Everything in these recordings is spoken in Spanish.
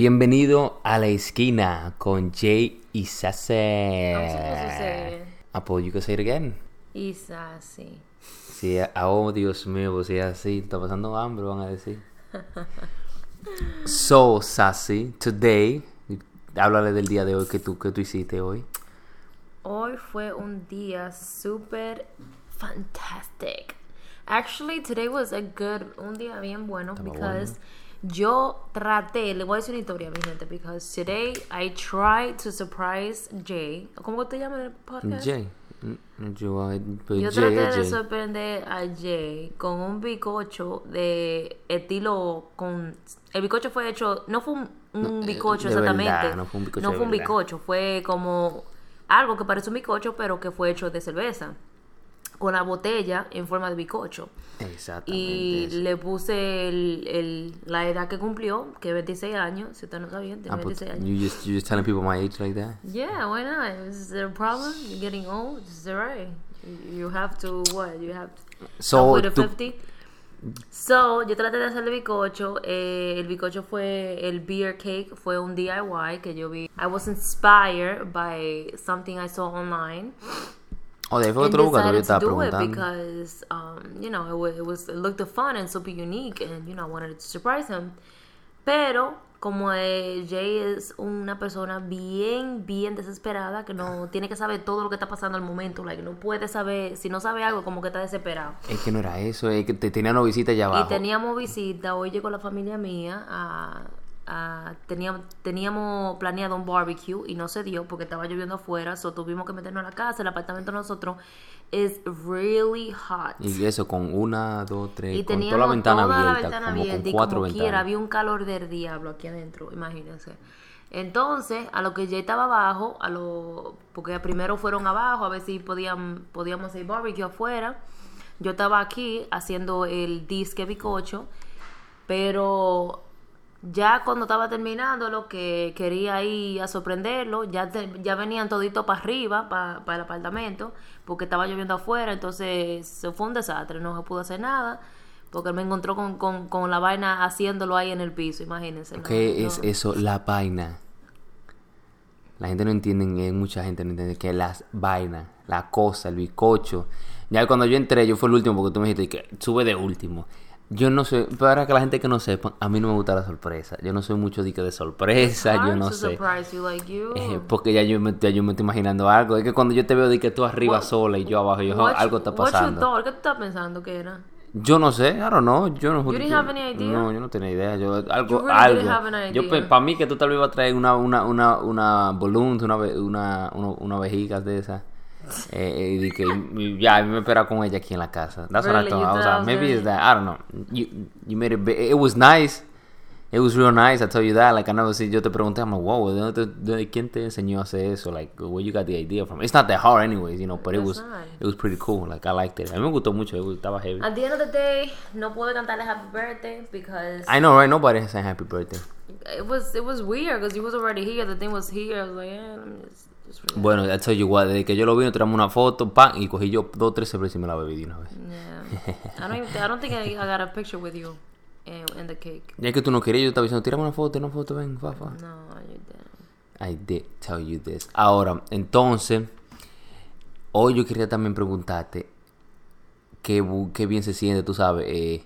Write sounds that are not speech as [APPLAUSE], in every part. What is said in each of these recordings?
Bienvenido a la esquina con Jay y Sase. I'm supposed to say Apple, you can say it again. Isasi. Sí, oh Dios mío, pues sí, así, está pasando hambre, van a decir. [LAUGHS] So, Sassy, today, háblale del día de hoy que tú, que tú hiciste hoy. Hoy fue un día super fantastic. Actually, today was a good, un día bien bueno Estaba because yo traté, le voy a decir una historia, mi gente, because today I tried to surprise Jay. ¿Cómo te llamas en el podcast? Jay. Mm, Yo, pues Yo traté de Jay. sorprender a Jay con un bizcocho de estilo con el bizcocho fue hecho no fue un, un No, eh, bizcocho de exactamente verdad, no fue un bizcocho no fue un verdad. bizcocho fue como algo que parece un bizcocho pero que fue hecho de cerveza con la botella en forma de bizcocho Exactamente. y eso. le puse el, el- la edad que cumplió que es 26 años si usted no sabía tiene Ah, but 26 años you just you just telling people my age like that? Yeah, why not? Is there a problem? You're getting old. It's alright. You you have to what? You have to So, tú- 50. So, yo traté de hacer el bizcocho. Eh, el bizcocho fue el beer cake, fue un DIY que yo vi. I was inspired by something I saw online. Oh, otro buscador, yo decided to do it because, um, you know, it was, it was it looked fun and super unique, and you know, I wanted to surprise him. Pero como eh, Jay es una persona bien, bien desesperada que no [LAUGHS] tiene que saber todo lo que está pasando al momento, like no puede saber, si no sabe algo, como que está desesperado. Es que no era eso, es que te tenía una visita allá abajo. Y teníamos visita, hoy llegó la familia mía a, a- teníamos, teníamos planeado un barbecue y no se dio porque estaba lloviendo afuera, so tuvimos que meternos a la casa, el apartamento de nosotros es really hot. Y eso con una, dos, tres, Y con toda la ventana toda la abierta, ventana como abierta con y cuatro como ventanas. quiera, había un calor del diablo aquí adentro, imagínense. Entonces, a lo que ya estaba abajo, a lo porque primero fueron abajo a ver si podían, podíamos hacer barbecue afuera. Yo estaba aquí haciendo el disque bicocho, pero ya cuando estaba terminando lo que quería ir a sorprenderlo, ya, te- ya venían toditos para arriba, para el apartamento, porque estaba lloviendo afuera, entonces se fue un desastre, no se pudo hacer nada, porque él me encontró con, con, con la vaina haciéndolo ahí en el piso, imagínense. ¿no? ¿Qué No. es eso? La vaina. La gente no entiende, eh, mucha gente no entiende que las vainas, la cosa, el bizcocho. Ya cuando yo entré, yo fue el último porque tú me dijiste que sube de último. Yo no sé, para que la gente que no sepa, a mí no me gusta la sorpresa. Yo no soy mucho de que de sorpresa, yo no sé. surprise you like you. Eh, porque ya yo, me, ya yo me estoy imaginando algo. Es que cuando yo te veo de que tú arriba What- sola y yo abajo, yo, What algo está pasando. ¿Qué tú estás pensando que era? Yo no sé, don't know, yo no You didn't yo- have any idea? No, yo no tenía idea. Yo algo really algo. have an Yo idea. para mí que tú tal vez ibas a traer una una una una balloon, una una una, una vejiga de esas. Eh, eh, y de que y ya me espera con ella aquí en la casa. That's what I Really? thought. You I was like, maybe it's that. I don't know. You you made it. It was nice. It was real nice. I tell you that. Like I never see. Yo te pregunté, I'm like, wow, ¿de, te- de quién te enseñó a hacer eso? Like, where you got the idea from? It's not that hard, anyways, you know. But it was not. it was pretty cool. Like I liked it. A mí me gustó mucho. It was, estaba heavy. At the end of the day, no pude cantarle happy birthday because I know, right? Nobody saying happy birthday. it was it was weird because he was already here. The thing was here. I was like, yeah, let me just, Bueno, I tell you what, desde que yo lo vi, tiramos una foto, pan, y cogí yo dos, tres cervezas y me la bebí de una vez. Yeah. I don't even, I don't think I, I [LAUGHS] got a picture with you in, in the cake. Ya que tú no querías, yo estaba diciendo, tirame una foto, una foto, ven, fa, fa. No, you didn't. I did tell you this. Ahora, entonces, hoy yo quería también preguntarte qué, qué bien se siente, tú sabes, eh,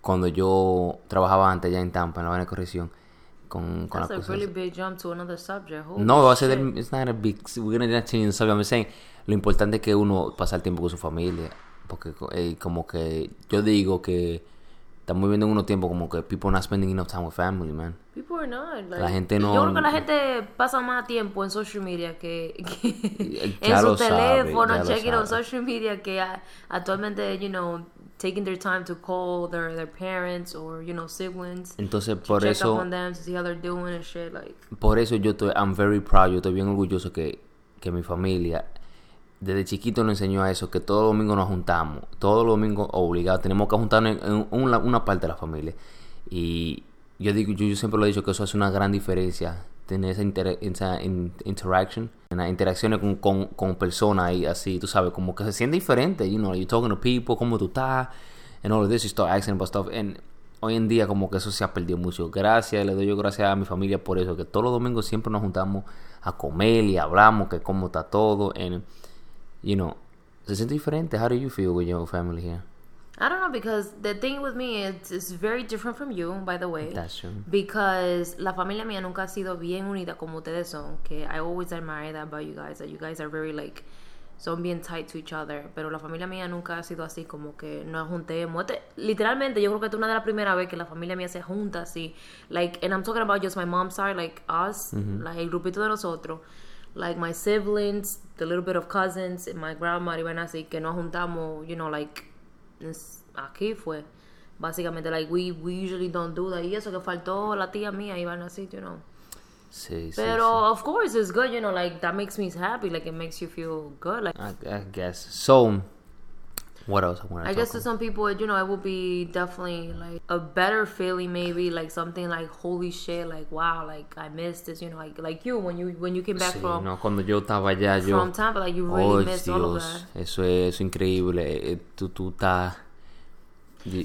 cuando yo trabajaba antes allá en Tampa, en la vaina de corrección, con, con That's a really big jump to another subject. Holy No, va a ser it's not a big, we're gonna not change the subject, I'm saying, lo importante es que uno pasa el tiempo con su familia, porque eh, como que yo digo que estamos viviendo en unos tiempos como que people not spending enough time with family, man. People are not. Like, La gente no- Yo creo que la gente pasa más tiempo en social media que, que en su teléfono, checking on social media que actualmente, you know, taking their time to call their, their parents or, you know, siblings. Entonces to por check eso, up on them to see how they're doing and shit. Like, por eso yo estoy, I'm very proud, yo estoy bien orgulloso que, que mi familia desde chiquito nos enseñó a eso, que todo domingo nos juntamos, todos los domingos obligados, tenemos que juntarnos en, en una, una parte de la familia. Y yo digo, yo, yo siempre lo he dicho que eso hace una gran diferencia, tener esa, inter- esa in- interaction, interacciones con, con, con personas y así, tú sabes, como que se siente diferente, you know, you're talking to people, cómo tú estás, and all of this, you start asking about stuff, and hoy en día como que eso se ha perdido mucho. Gracias, le doy yo gracias a mi familia por eso, que todos los domingos siempre nos juntamos a comer y hablamos que cómo está todo. And, you know, se siente diferente. How do you feel with your family here? I don't know because the thing with me is it's very different from you, by the way. That's true. Because la familia mía nunca ha sido bien unida como ustedes son. Que I always admire that about you guys. That you guys are very like son bien tight to each other. Pero la familia mía nunca ha sido así como que nos juntemos. Este- literalmente yo creo que es una de las primeras veces que la familia mía se junta así. Like, and I'm talking about just my mom's side, like us, like el grupito de nosotros. Like my siblings, the little bit of cousins, and my grandma y van así que nos juntamos, you know, like aquí fue. Básicamente, like, we, we usually don't do that. Y eso que faltó la tía mía, y van así, you know. Sí, sí, Pero, of course, it's good, you know, like, that makes me happy. Like, it makes you feel good. Like, sí. I, I guess. So, what else I want to I guess to some people, you know, it will be definitely, like, a better feeling, maybe, like, something like, holy shit, like, wow, like, I missed this, you know, like, like you, when you, when you came back Sí, from, no, cuando yo estaba allá, yo... from Tampa, like, you really Oh, missed all of Dios, that. eso es, eso es increíble. Eh, Tú, tú estás...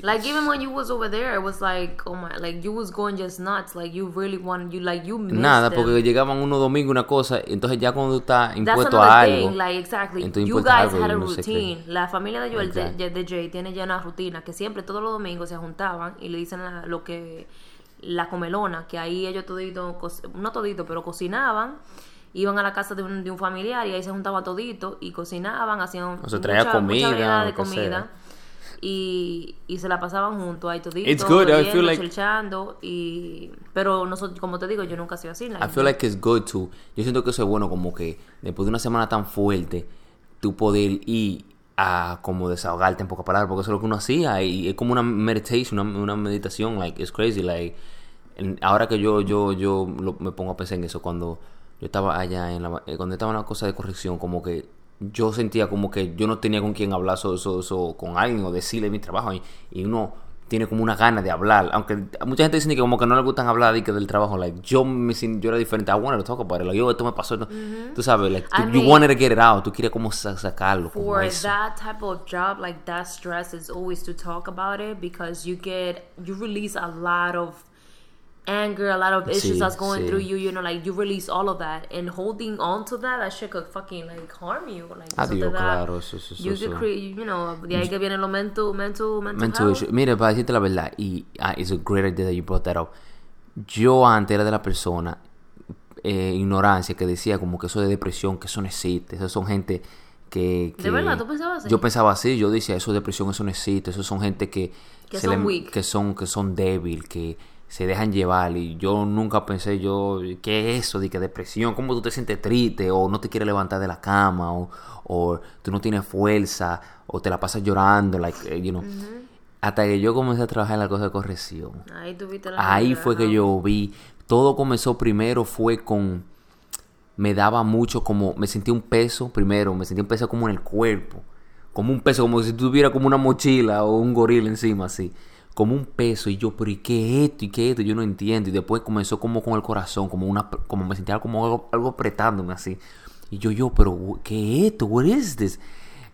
Like even when you was over there, it was like, oh my, like you was going just nuts. Like you really wanted, you like you missed Nada, them. porque llegaban unos domingos una cosa, entonces ya cuando That's impuesto a algo, thing, like exactly. entonces You guys algo had a no routine. La familia de Joel, de, Exacto. de Jay, tiene ya una rutina que siempre todos los domingos se juntaban y le dicen la- lo que la comelona, que ahí ellos todito, no todito, pero cocinaban. Iban a la casa de un, de un familiar y ahí se juntaban todito y cocinaban, hacían O se traía comida, variedad de que comida. sea. Y, y se la pasaban juntos ahí todito, It's good, I feel like- y pero nosotros como te digo yo nunca he sido así like, I feel like it's good to. Yo siento que eso es bueno, como que después de una semana tan fuerte, tú poder ir a como desahogarte en pocas palabras, porque eso es lo que uno hacía y es como una meditation, una, una meditación, like it's crazy, like en- ahora que yo yo yo lo- me pongo a pensar en eso cuando yo estaba allá en la eh, cuando estaba en la cosa de corrección, como que yo sentía como que yo no tenía con quién hablar eso, eso, eso con alguien o decirle mi trabajo y, y uno tiene como una gana de hablar aunque mucha gente dice que como que no le gustan hablar de que del trabajo like yo me yo era diferente I wanted to talk about it like yo esto me pasó no- tú sabes like I tú- you mean- wanted to get it out tú querías como sa- sacarlo como for eso. that type of job like that stress is always to talk about it because you get you release a lot of anger a lot of issues Sí, that's going sí. through you you know like you release all of that and holding on to that that shit could fucking like harm you like Adiós, claro, eso- eso- you eso- could create you know de ahí que viene lo mental mental mental, Mental issue. Mire, para decirte la verdad, y ah, it's a great idea that you brought that up. Yo antes era de la persona, eh, ignorancia, que decía como que eso de depresión, que eso no existe. Eso son gente que... que- ¿De verdad? ¿Tú pensabas así? Yo pensaba así, yo decía, eso de depresión, eso no existe. Eso son gente que... Que se son weak. Que son, que son débil, que se dejan llevar. Y yo nunca pensé yo, ¿qué es eso? De que depresión, ¿cómo tú te sientes triste? O no te quieres levantar de la cama, o, o tú no tienes fuerza, o te la pasas llorando, like, eh, you know. Hasta que yo comencé a trabajar en la cosa de corrección. ahí tuviste la Ahí fue que yo vi. Todo comenzó primero fue con. Me daba mucho como. Me sentía un peso primero. Me sentía un peso como en el cuerpo. Como un peso, como si tuviera como una mochila o un gorila encima, así. Como un peso. Y yo, pero ¿y qué es esto? ¿Y qué es esto? Yo no entiendo. Y después comenzó como con el corazón. Como una como me sentía como algo, algo apretándome así. Y yo, yo, pero ¿qué es esto? What is this?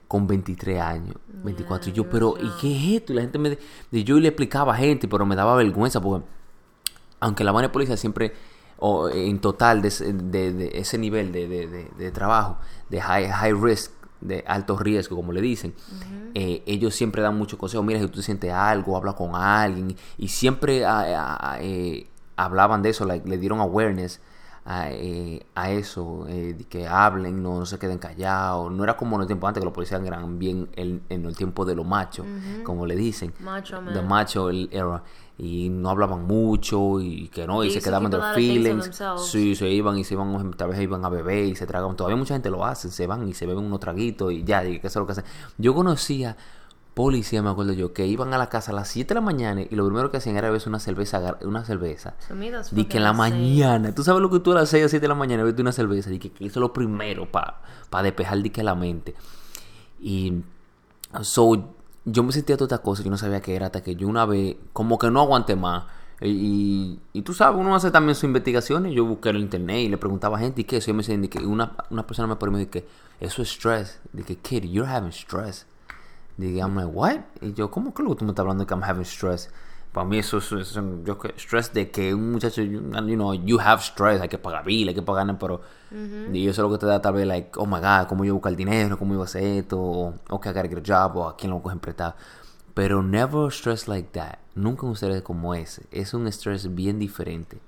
Con 23 años, 24. y yo, pero ¿y qué es esto? Y la gente me. Y yo le explicaba a gente, pero me daba vergüenza porque aunque la vaina de policía siempre, o en total de, de- ese nivel de- de trabajo, de high, high risk, de alto riesgo, como le dicen, eh, ellos siempre dan mucho consejo. Mira, si tú sientes algo, habla con alguien. Y siempre ah, ah, ah, eh, hablaban de eso, like, le dieron awareness a, eh, a eso, eh, que hablen, no, no se queden callados. No era como en el tiempo antes que los policías eran bien el- en el tiempo de los machos, como le dicen. Macho The man. macho el era y no hablaban mucho y que no y se quedaban de feelings sí se iban y se iban tal vez iban a beber y se tragaban todavía mucha gente lo hace se van y se beben unos traguitos y ya y que eso es lo que hacen yo conocía policías me acuerdo yo que iban a la casa a las 7 de la mañana y lo primero que hacían era beberse una cerveza una cerveza that's Di que en la mañana, tú sabes lo que tú a las 6 o 7 de la mañana bebes una cerveza, di que, que eso es lo primero para despejar di que la mente. Y so, yo me sentía toda esta cosa, yo no sabía qué era, hasta que yo una vez, como que no aguanté más. Y, y, y tú sabes, uno hace también sus investigaciones. Yo busqué en el internet y le preguntaba a gente, ¿y qué? Eso yo me decía, que una, una persona me preguntó, que eso es stress. Dije, kid, you're having stress. Dije, I'm like, what? Y yo, ¿cómo que lo que tú me estás hablando de que I'm having stress? Para mí eso es, yo stress de que un muchacho, you you know, you have stress, hay que pagar bill, hay que pagar, pero y eso es lo que te da tal vez, like, oh my God, cómo yo buscar el dinero, cómo yo voy a hacer esto, o ok, I gotta get a job, o a quién lo cogen prestado. Pero never stress like that. Nunca un stress como ese. Es un stress bien diferente.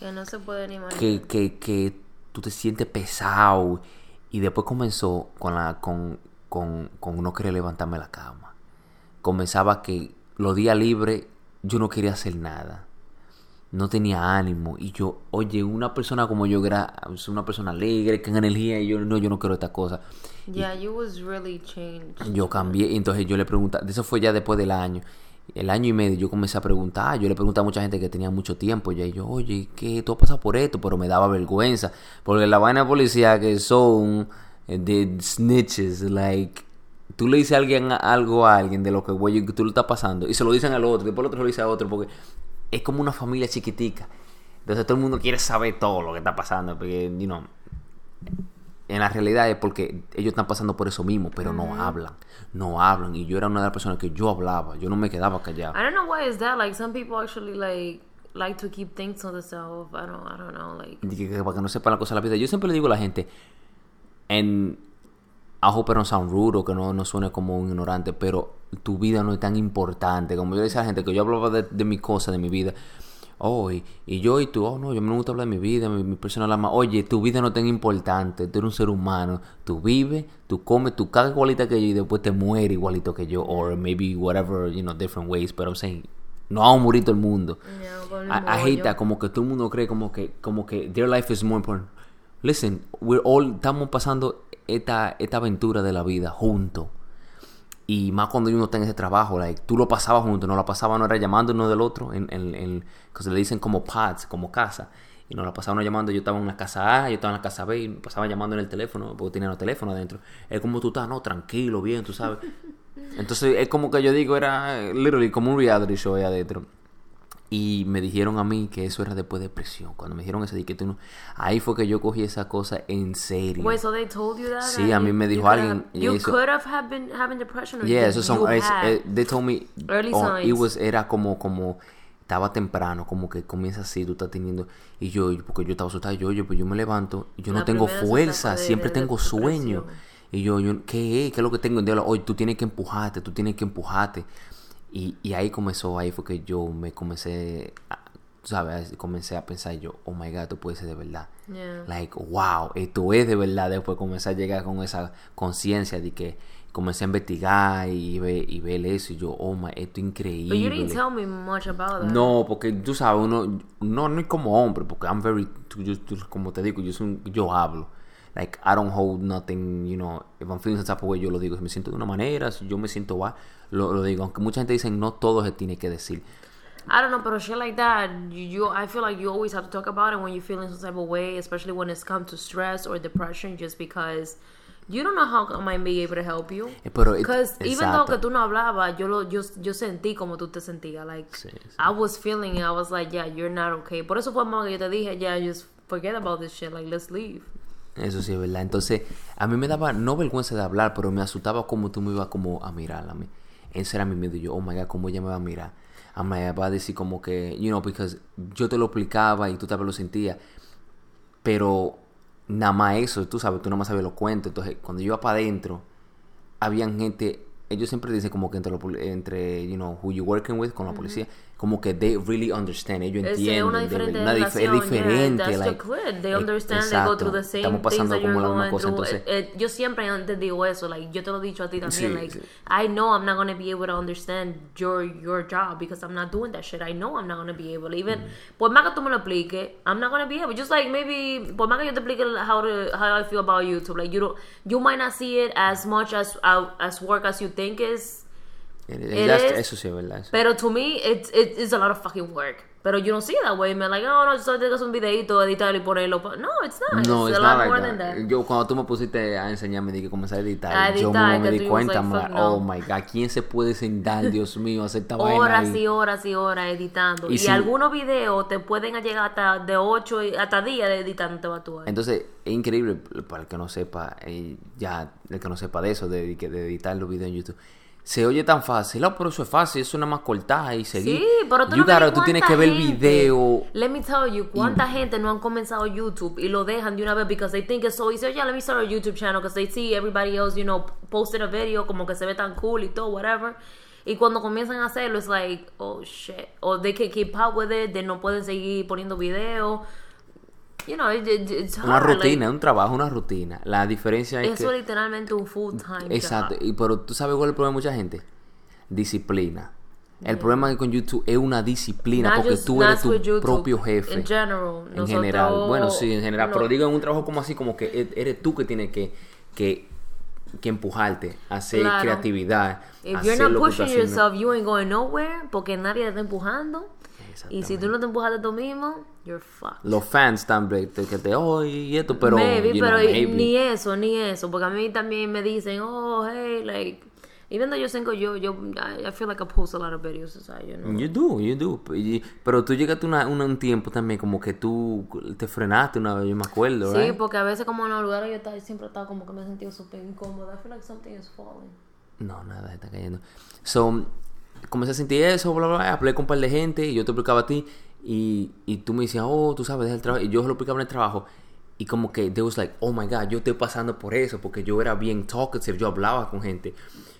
Que no se puede ni imaginar. Que, que, que tú te sientes pesado. Y después comenzó con la con, con, con no querer levantarme de la cama. Comenzaba que los días libres yo no quería hacer nada. No tenía ánimo. Y yo, oye, una persona como yo, era una persona alegre, con energía, y yo no, yo no quiero esta cosa. Yeah, you was really changed. Yo cambié, y entonces yo le preguntaba, eso fue ya después del año, el año y medio yo comencé a preguntar, yo le preguntaba a mucha gente que tenía mucho tiempo, ya y yo, oye, ¿qué tú has pasado por esto? Pero me daba vergüenza, porque la vaina de policía que son de snitches, like, tú le dices a alguien algo a alguien de lo que güey, tú lo estás pasando, y se lo dicen al otro, y después el otro lo dice a otro, porque es como una familia chiquitica, entonces todo el mundo quiere saber todo lo que está pasando, porque, you know, en la realidad es porque ellos están pasando por eso mismo, pero no hablan, no hablan. Y yo era una de las personas que yo hablaba, yo no me quedaba callado. I don't know why is that. Like some people actually like like to keep things to themselves. I don't I don't know. Like Y que para que no sepan la cosa de la vida. Yo siempre le digo a la gente, en I hope I don't sound rude o que no, no suene como un ignorante, pero tu vida no es tan importante. Como yo le decía a la gente que yo hablaba de, de mi cosa, de mi vida. Oh, y, y yo y tú, oh no, yo me gusta hablar de mi vida, mi, mi personal alma. Oye, tu vida no es tan importante, tú eres un ser humano. Tú vives, tú comes, tú cagas igualita que yo y después te mueres igualito que yo. Or maybe whatever, you know, different ways. Pero I'm saying, no vamos a morir todo el mundo. El I, I hate that, como que todo el mundo cree como que, como que their life is more important. Listen, we're all, estamos pasando esta, esta aventura de la vida juntos. Y más cuando uno está en ese trabajo, like, tú lo pasabas juntos, no la pasaba, no era llamando uno del otro, en, en, en- que se le dicen como pads, como casa. Y nos la pasaban llamando, yo estaba en la casa A, yo estaba en la casa B, y me pasaba llamando en el teléfono, porque tenían los teléfonos adentro. Es como tú estás, no, tranquilo, bien, tú sabes. Entonces es como que yo digo, era literally como un reality show ahí adentro. Y me dijeron a mí que eso era después de depresión. Cuando me dijeron eso, dije que tú no... Ahí fue que yo cogí esa cosa en serio. Wait, so they told you that? Sí, a mí me dijo alguien, You eso- could have had been having depression or Yeah, eso son... eh, they told me... Early oh, signs. it was- era como... como estaba temprano, como que comienza así, tú estás teniendo... Y yo, porque yo estaba asustada, yo, yo, pues yo me levanto y yo no La tengo primera fuerza, de- siempre de tengo depresión. sueño. Y yo, yo ¿qué es? ¿Qué es lo que tengo? Diablo, Oye, tú tienes que empujarte, tú tienes que empujarte. Y, y ahí comenzó, ahí fue que yo me comencé, a, ¿sabes? Comencé a pensar yo, oh my God, esto puede ser de verdad. Yeah. Like, wow, esto es de verdad. Después comencé a llegar con esa conciencia de que comencé a investigar y ver, y ver eso. Y yo, oh my, esto es But you didn't increíble. tell me much about that. No, porque tú sabes, uno, no, no es como hombre, porque I'm very, yo- como te digo, yo soy, yo hablo. Like, I don't hold nothing, you know, if I'm feeling some type of way, yo lo digo. Si me siento de una manera, si yo me siento guay, lo, lo digo. Aunque mucha gente dice, no todo se tiene que decir. I don't know, but shit like that, you, you I feel like you always have to talk about it when you're feeling some type of way, especially when it's come to stress or depression, just because you don't know how I might be able to help you. Eh, Pero, Because even though que tú no hablabas, yo lo yo, yo sentí como tú te sentías. Like Sí, sí. I was feeling it. I was like, yeah, you're not okay. Por eso fue más que yo te dije, yeah, just forget about this shit. Like let's leave. Eso sí es verdad. Entonces, a mí me daba no vergüenza de hablar, pero me asustaba como tú me ibas como a mirar a mí. Ese era mi miedo. Yo, oh my God, ¿cómo ella me va a mirar? A mí me va a decir como que, you know, because yo te lo explicaba y tú también lo sentías. Pero nada más eso, tú sabes, tú nada más sabes los cuentos. Entonces, cuando yo iba para adentro, habían gente, ellos siempre dicen como que entre, poli- entre you know, who you working with, con la policía, como que they really understand, ellos Es entienden. una diferente relación. es diferente. yeah, like. They eh, understand. They go through the exacto. same Estamos pasando como la misma going cosa, through. entonces... Eh, eh, yo siempre te digo eso. Like yo te lo he dicho a ti también. Sí, like sí. I know I'm not gonna be able to understand your your job because I'm not doing that shit. I know I'm not gonna be able. Even por más que tú me lo expliques, I'm not gonna be able. Just like maybe por más que yo te explique how to how I feel about YouTube. Like you don't you might not see it as much as as work as you think is. It ya- is, eso sí es verdad. eso. Pero to me, it's, it, it's a lot of fucking work. Pero you don't see it that way, man. Like, oh, no, solo tienes un videito, editarlo y ponerlo. pa-" No, it's not. No, it's it's a not lot like more that. than that. Yo cuando tú me pusiste a enseñarme de que comencé a editar, A yo editar, mismo me di cuenta, like, no. oh my god, ¿quién se puede sentar, [LAUGHS] Dios mío, a hacer esta vaina Horas y horas y horas editando. Y Y, si- algunos videos te pueden llegar hasta de 8 y- hasta días de editando. Entonces, es increíble para el que no sepa, eh, ya, el que no sepa de eso, de, de editar los videos en YouTube. Se oye tan fácil. No, pero eso es fácil, eso nada más cortar y seguir. Sí, pero tú You no gotta- tú tienes que ver el gente- video. Let me tell you, cuánta gente no han comenzado YouTube y lo dejan de una vez because they think it's so easy. Oh, yeah, let me start a YouTube channel because they see everybody else, you know, posting a video como que se ve tan cool y todo, whatever. Y cuando comienzan a hacerlo, it's like, oh shit. Or they can keep up with it, they no pueden seguir poniendo video. You know, it, it- it's hard. Una like, rutina, un trabajo, una rutina. La diferencia es eso que... es literalmente un full time Exacto, job. y, pero tú sabes cuál es el problema de mucha gente. Disciplina. El problema con YouTube es una disciplina Not porque just- tú eres tu YouTube, propio jefe. In general. en nosotros- general. Bueno, sí, en general. no, Pero digo en un trabajo como así, como que e- eres tú que tienes que, que, que empujarte hacer Claro. creatividad. If a you're hacer not lo pushing yourself, you ain't going nowhere porque nadie te está empujando. Y si tú no te empujaste tú mismo, you're fucked. Los fans también, te- que te, oh, y esto, pero. maybe, you know, pero maybe. ni eso, ni eso. Porque a mí también me dicen, oh, hey, like, even though yo tengo yo, yo, I, I feel like I post a lot of videos, sea, you know. You do, you do. Pero tú llegaste una, una- un tiempo también como que tú te frenaste una vez, yo me acuerdo, Sí, right? porque a veces como en los lugares yo estaba, siempre he estado como que me he sentido súper incómoda. I feel like something is falling. No, nada, está cayendo. So, comencé a sentir eso, bla, bla, bla. Hablé con un par de gente y yo te explicaba a ti. Y, y tú me decías, oh, tú sabes, deja el trabajo. Y yo lo explicaba en el trabajo. Y como que they was like, oh my god, yo estoy pasando por eso. Porque yo era bien talkative, yo hablaba con gente.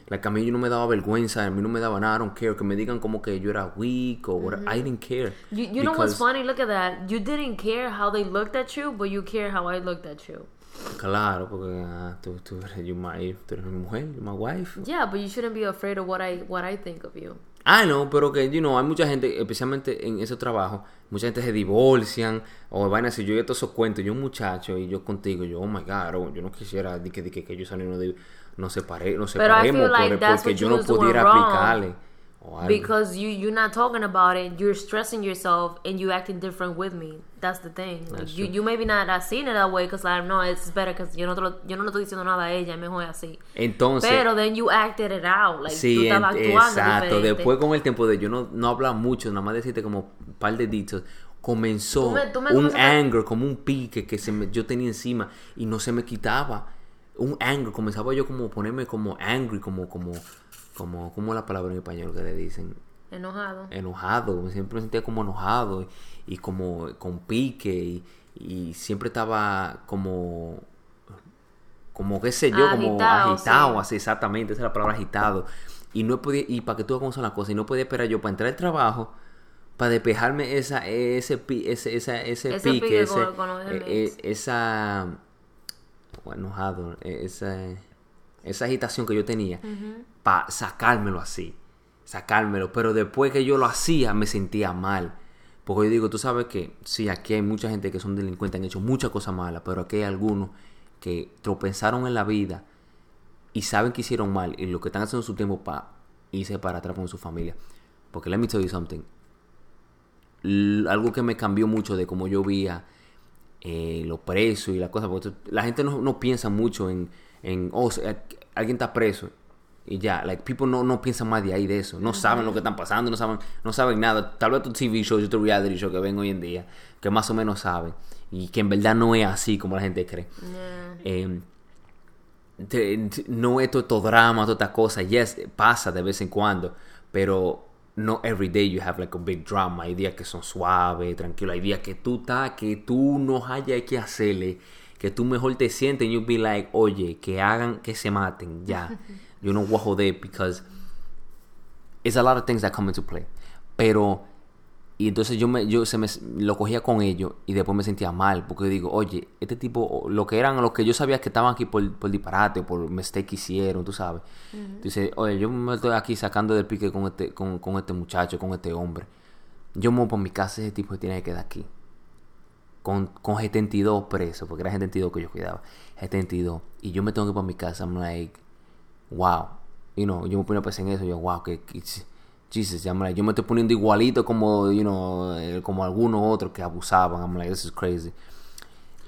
Like, a mí yo no me daba vergüenza, a mí no me daba nada, I don't care. Que me digan como que yo era weak o whatever. I didn't care. You, you know what's funny? Look at that. You didn't care how they looked at you, but you care how I looked at you. Claro, porque ah, tú, tú, eres, you my, tú eres mi mujer, you're my wife. Yeah, but you shouldn't be afraid of what I what I think of you. Ah, no, pero que, you know, hay mucha gente, especialmente en ese trabajo, mucha gente se divorcian o van a decir, yo ya todos esos cuentos, yo un muchacho y yo contigo, yo, oh my God, oh, yo no quisiera que, que, que ellos salieron de, no no I separemos like porque what yo no pudiera wrong. aplicarle. O algo. Because you you're not talking about it, you're stressing yourself and you acting different with me. That's the thing. Like, That's you true. you maybe not have seen it that way because I know it's better because yo no te lo- yo no le estoy diciendo nada a ella, es mejor así. Entonces, Pero then you acted it out, like tú sí, estabas actuando exacto. diferente. Después con el tiempo de yo no, no hablar mucho, nada más decirte como un par de dichos, comenzó Tú me- tú me un anger, como un pique que se me, yo tenía encima y no se me quitaba. Un anger, comenzaba yo como ponerme como angry, como, como, como, ¿cómo es la palabra en español que le dicen? Enojado. enojado, siempre me sentía como enojado y, y como con pique y, y siempre estaba como como qué sé yo, como Agitado, sí. así exactamente, esa es la palabra agitado. Y no podía, y para que tú veas cómo son las cosas, y no podía esperar yo para entrar al trabajo, para despejarme esa, ese, pi- ese, esa, ese, Ese pique, pique ese, con- eh, eh, esa bueno, enojado, eh, esa, esa agitación que yo tenía, para sacármelo así, sacármelo. Pero después que yo lo hacía, me sentía mal. Porque yo digo, tú sabes que sí, aquí hay mucha gente que son delincuentes, han hecho muchas cosas malas, pero aquí hay algunos que tropezaron en la vida y saben que hicieron mal y lo que están haciendo su tiempo para irse para atrás con su familia. Porque let me tell you something. L- algo que me cambió mucho de cómo yo veía eh, los presos y las cosas. Porque la gente no, no piensa mucho en, en oh, se- alguien está preso y ya. Like, people no, no piensan más de ahí de eso. No saben lo que están pasando, no saben, no saben nada. Tal vez tu TV shows y tu reality show que ven hoy en día, que más o menos saben. Y que en verdad no es así como la gente cree. Yeah. Eh, te- te- no es todo estos drama, toda esta cosa. Yes, pasa de vez en cuando, pero no every day you have like a big drama. Hay días que son suaves, tranquilos. Hay días que tú estás, que tú no hayas que hacerle, que tú mejor te sientes y you be like, oye, que hagan, que se maten, ya. [LAUGHS] Yo no voy a joder because it's a lot of things that come into play. Pero y entonces yo me yo se me lo cogía con ellos y después me sentía mal porque digo, oye, este tipo lo que eran los que yo sabía que estaban aquí por, por disparate o por mistake que hicieron, tú sabes. Dice, oye, yo me estoy aquí sacando del pique con este con, con este muchacho, con este hombre. Yo me voy por mi casa, ese tipo tiene que quedar aquí. Con, con 72 presos, porque era 72 que yo cuidaba. 72. Y yo me tengo que ir para mi casa. I'm like, wow. You know, yo me ponía a pensar en eso. Yo, wow, que, que- Jesus, I'm like, yo me estoy poniendo igualito como, you know, eh, como algunos otros que abusaban. I'm like, this is crazy.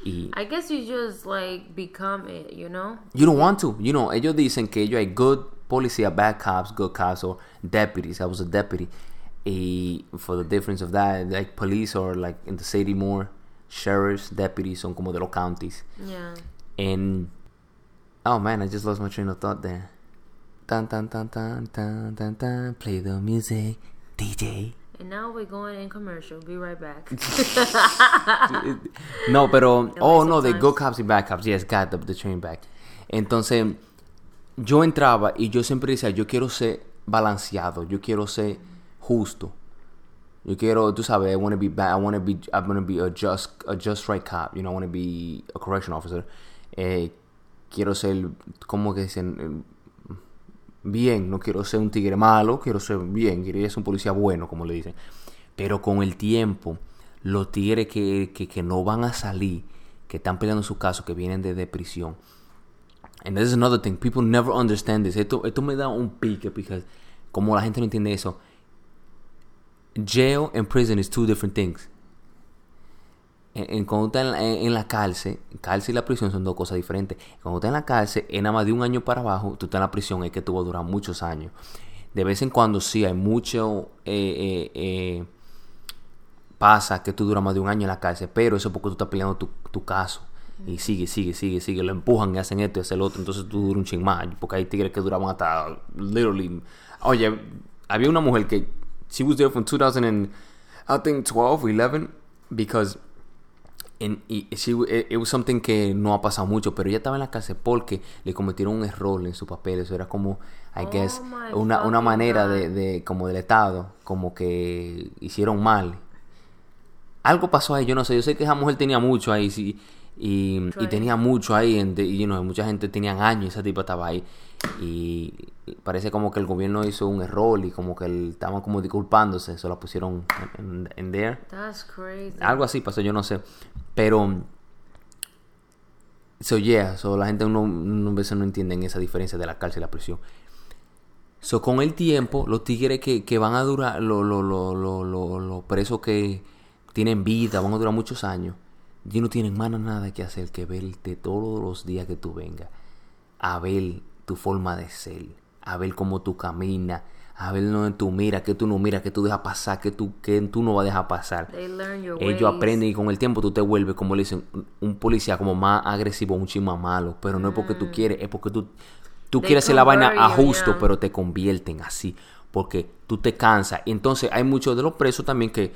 Y I guess you just like become it, you know? you don't want to, you know, ellos dicen que ellos hay good policía, bad cops, good cops, or deputies. I was a deputy. Y for the difference of that, like police or like in the city more, sheriffs, deputies son como de los counties. Yeah. And oh man, I just lost my train of thought there. tan, tan, tan, tan, tan, tan, tan. Play the music, DJ. And now we're going in commercial. Be right back. [LAUGHS] [LAUGHS] No, pero. Oh, no, sometimes. Good Cops y Bad Cops. Yes, got the, the train back. Entonces, yo entraba y yo siempre decía, yo quiero ser balanceado, yo quiero ser justo. Yo quiero, tú sabes, I want to be bad, I want to be, I want to be a just, a just right cop, you know, I want to be a correction officer. Eh, quiero ser, ¿cómo que dicen? Bien, no quiero ser un tigre malo, quiero ser bien, quiero ser un policía bueno, como le dicen. Pero con el tiempo, los tigres que, que, que no van a salir, que están peleando su caso, que vienen de, de prisión. And this is another thing, people never understand this. Esto, esto me da un pique, porque como la gente no entiende eso, jail and prison is two different things. Cuando estás en, en- la cárcel, cárcel y la prisión son dos cosas diferentes. Cuando estás en la cárcel, es nada más de un año para abajo, tú estás en la prisión, es que tú vas a durar muchos años. De vez en cuando sí hay mucho, eh, eh, eh, pasa que tú duras más de un año en la cárcel, pero eso es porque tú estás peleando tu, tu caso. Y sigue, sigue, sigue, sigue, lo empujan y hacen esto y hacen lo otro, entonces tú duras un ching más, porque hay tigres que duraban hasta, literally, oye, había una mujer que, she was there from 2000 and, I think 12 or 11, because en- y she, it, it was something que no ha pasado mucho, pero ella estaba en la cárcel porque le cometieron un error en su papel. Eso era como, I Oh guess, una, una manera de, de, como del Estado, como que hicieron mal. Algo pasó ahí, yo no sé. Yo sé que esa mujer tenía mucho ahí, sí, y, y tenía mucho ahí, y mucha gente tenía años, esa tipa estaba ahí. Y parece como que el gobierno hizo un error y como que él- estaban como disculpándose, se la pusieron en, en, en there. That's crazy. Algo así pasó, yo no sé. Pero. So, yeah. So, la gente uno, uno a veces no entienden esa diferencia de la cárcel y la prisión. So, con el tiempo, los tigres que, que van a durar, los lo, lo, lo, presos que tienen vida, van a durar muchos años, y no tienen más nada que hacer que verte todos los días que tú vengas, a ver tu forma de ser, a ver cómo tú caminas, a ver dónde tú miras, que tú no miras, que tú dejas pasar, que tú, que tú no vas a dejar pasar. Ellos aprenden y con el tiempo tú te vuelves, como le dicen, un- policía como más agresivo, un chisme malo. Pero no es porque tú quieres, es porque tú, tú Mm. They quieres hacer la vaina a justo, yeah. pero te convierten así. Porque tú te cansas. Y entonces hay muchos de los presos también que,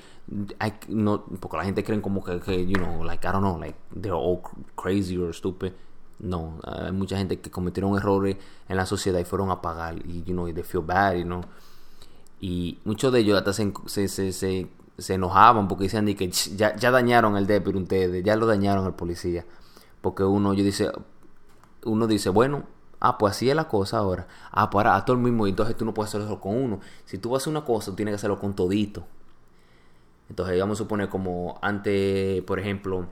hay, no, porque la gente creen como que, you know, like, I don't know, like, they're all crazy or stupid. No, hay mucha gente que cometieron errores en la sociedad y fueron a pagar. Y, you know, they feel bad, you know. Y muchos de ellos hasta se, se, se, se, se enojaban porque decían de que "Ch, ya, ya dañaron el deputy ustedes, ya lo dañaron al policía. Porque uno, yo dice, uno dice, bueno, ah, pues así es la cosa ahora. Ah, pues ahora a todo el mismo, y entonces tú no puedes hacerlo con uno. Si tú vas a hacer una cosa, tú tienes que hacerlo con todito. Entonces vamos a suponer como antes, por ejemplo,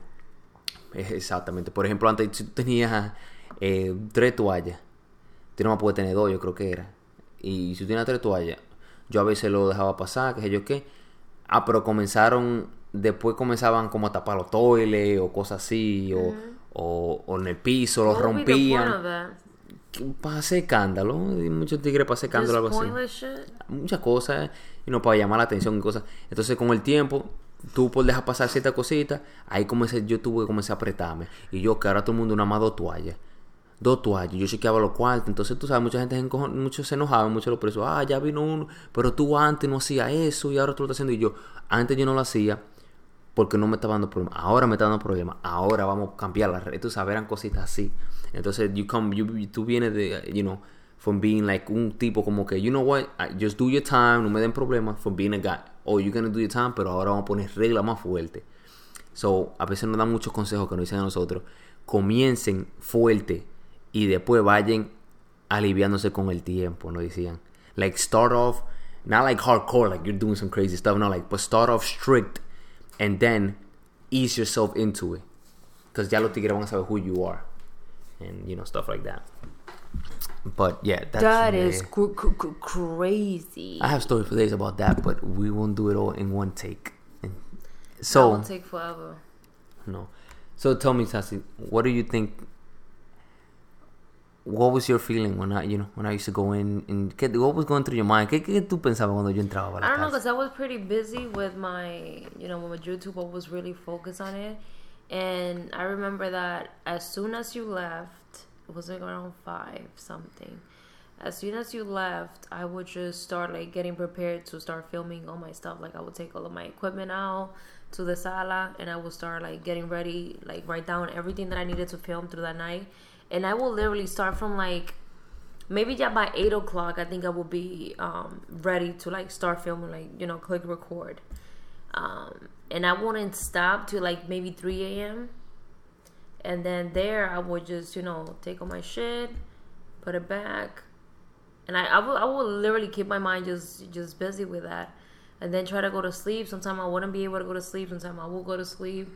eh, exactamente, por ejemplo, antes si tú tenías eh, tres toallas, tú no más puedes tener dos, yo creo que era. Y si tú tienes tres toallas, yo a veces lo dejaba pasar, qué sé yo qué. Ah, pero comenzaron, después comenzaban como a tapar los toiles o cosas así, o, o, o en el piso, los rompían. Hacer escándalo, muchos tigres para hacer escándalo, algo así muchas cosas y no para llamar la atención y cosas. Entonces con el tiempo, tú por dejar pasar ciertas cositas, ahí comencé, yo tuve que comenzar a apretarme. Y yo que ahora todo el mundo nada más dos toallas. Dos toallas, yo chequeaba los cuartos, entonces tú sabes, mucha gente se muchos se enojaban, muchos los presos, ah, ya vino uno, pero tú antes no hacías eso y ahora tú lo estás haciendo. Y yo, antes yo no lo hacía porque no me estaba dando problemas, ahora me está dando problemas, ahora vamos a cambiar las redes, tú sabes, eran así. Entonces, you come, you, tú vienes de, you know, from being like un tipo como que, you know what, just do your time, no me den problemas, from being a guy. Oh, you're gonna do your time, pero ahora vamos a poner reglas más fuertes. So, a veces nos dan muchos consejos que nos dicen a nosotros. Comiencen fuerte y después vayan aliviándose con el tiempo, nos decían. Like, start off, not like hardcore, like you're doing some crazy stuff, no, like, but start off strict and then ease yourself into it. Because ya los tigres van a saber who you are. And, you know, stuff like that. But, yeah, that's... That uh, cr- cr- cr- crazy. I have stories for days about that, but we won't do it all in one take. And That so... will take forever. No. So tell me, Sassy, what do you think? What was your feeling when I, you know, when I used to go in and ¿qué, what was going through your mind? ¿Qué, qué tú pensabas cuando yo entraba a I don't know because I was pretty busy with my, you know, with my YouTube. I was really focused on it, and I remember that as soon as you left, it was like around five something. as soon as you left, I would just start like getting prepared to start filming all my stuff. Like I would take all of my equipment out to the sala and I would start like getting ready, like write down everything that I needed to film through that night. And I will literally start from like maybe yeah by eight o'clock I think I will be um ready to like start filming like, you know, click record. Um and I wouldn't stop till like maybe three AM. And then there I would just, you know, take all my shit, put it back, and I, I will I will literally keep my mind just just busy with that, and then try to go to sleep. Sometimes I wouldn't be able to go to sleep. Sometimes I will go to sleep.